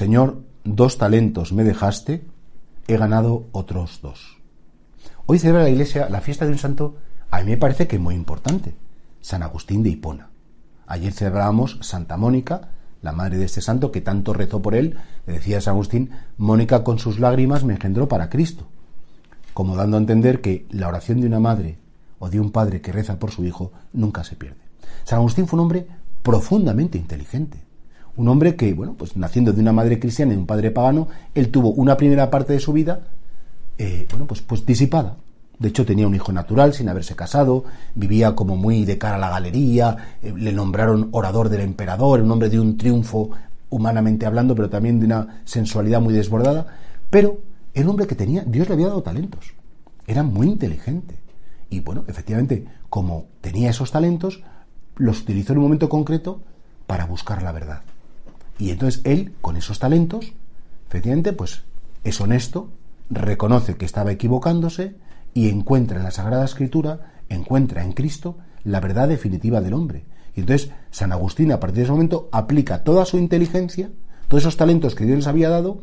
Señor, dos talentos me dejaste, he ganado otros dos. Hoy celebra la Iglesia la fiesta de un santo, a mí me parece que muy importante, San Agustín de Hipona. Ayer celebrábamos Santa Mónica, la madre de este santo que tanto rezó por él, le decía San Agustín, Mónica con sus lágrimas me engendró para Cristo, como dando a entender que la oración de una madre o de un padre que reza por su hijo nunca se pierde. San Agustín fue un hombre profundamente inteligente, un hombre que, bueno, pues naciendo de una madre cristiana y un padre pagano, él tuvo una primera parte de su vida, eh, bueno, pues, pues disipada. De hecho, tenía un hijo natural sin haberse casado, vivía como muy de cara a la galería, eh, le nombraron orador del emperador, un hombre de un triunfo humanamente hablando, pero también de una sensualidad muy desbordada. Pero un hombre que tenía, Dios le había dado talentos, era muy inteligente. Y bueno, efectivamente, como tenía esos talentos, los utilizó en un momento concreto para buscar la verdad. Y entonces él, con esos talentos, efectivamente, pues es honesto, reconoce que estaba equivocándose y encuentra en la Sagrada Escritura, encuentra en Cristo la verdad definitiva del hombre. Y entonces San Agustín, a partir de ese momento, aplica toda su inteligencia, todos esos talentos que Dios les había dado,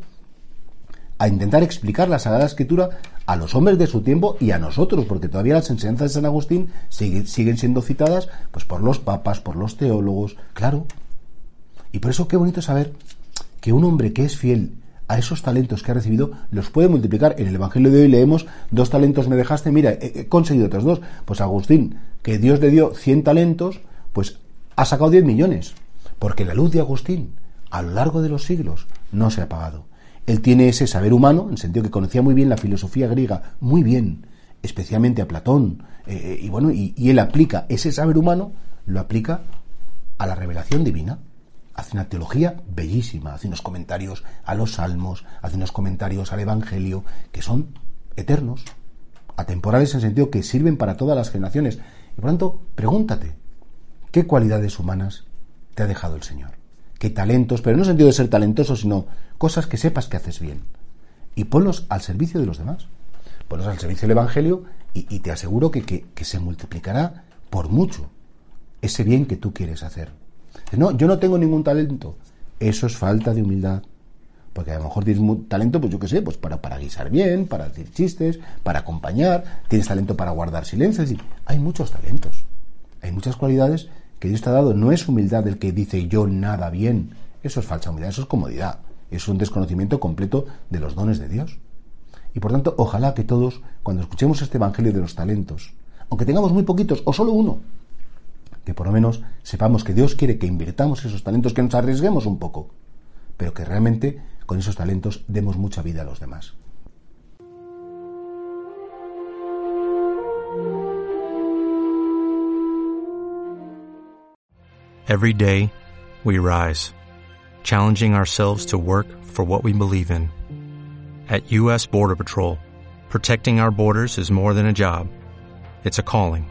a intentar explicar la Sagrada Escritura a los hombres de su tiempo y a nosotros, porque todavía las enseñanzas de San Agustín siguen, siendo citadas pues, por los papas, por los teólogos, claro, y por eso qué bonito saber que un hombre que es fiel a esos talentos que ha recibido los puede multiplicar. En el Evangelio de hoy leemos, dos talentos me dejaste, mira, he conseguido otros dos. Pues Agustín, que Dios le dio 100 talentos, pues ha sacado 10 millones. Porque la luz de Agustín, a lo largo de los siglos, no se ha apagado. Él tiene ese saber humano, en el sentido que conocía muy bien la filosofía griega, muy bien, especialmente a Platón, eh, eh, y bueno, y él aplica ese saber humano, lo aplica a la revelación divina hace una teología bellísima, hace unos comentarios a los salmos, hace unos comentarios al Evangelio, que son eternos, atemporales en el sentido que sirven para todas las generaciones. Y por tanto, pregúntate, ¿qué cualidades humanas te ha dejado el Señor? ¿Qué talentos? Pero no en el sentido de ser talentoso, sino cosas que sepas que haces bien. Y ponlos al servicio de los demás. Ponlos al servicio del Evangelio y, te aseguro que, que se multiplicará por mucho ese bien que tú quieres hacer. No, yo no tengo ningún talento. Eso es falta de humildad. Porque a lo mejor tienes talento, pues yo qué sé, pues para, guisar bien, para decir chistes, para acompañar, tienes talento para guardar silencio. Hay muchos talentos. Hay muchas cualidades que Dios te ha dado. No es humildad el que dice yo nada bien. Eso es falsa humildad, eso es comodidad. Es un desconocimiento completo de los dones de Dios. Y por tanto, ojalá que todos, cuando escuchemos este Evangelio de los talentos, aunque tengamos muy poquitos o solo uno, que por lo menos sepamos que Dios quiere que invirtamos esos talentos, que nos arriesguemos un poco, pero que realmente con esos talentos demos mucha vida a los demás. Every day, we rise, challenging ourselves to work for what we believe in. At U.S. Border Patrol, protecting our borders is more than a job, it's a calling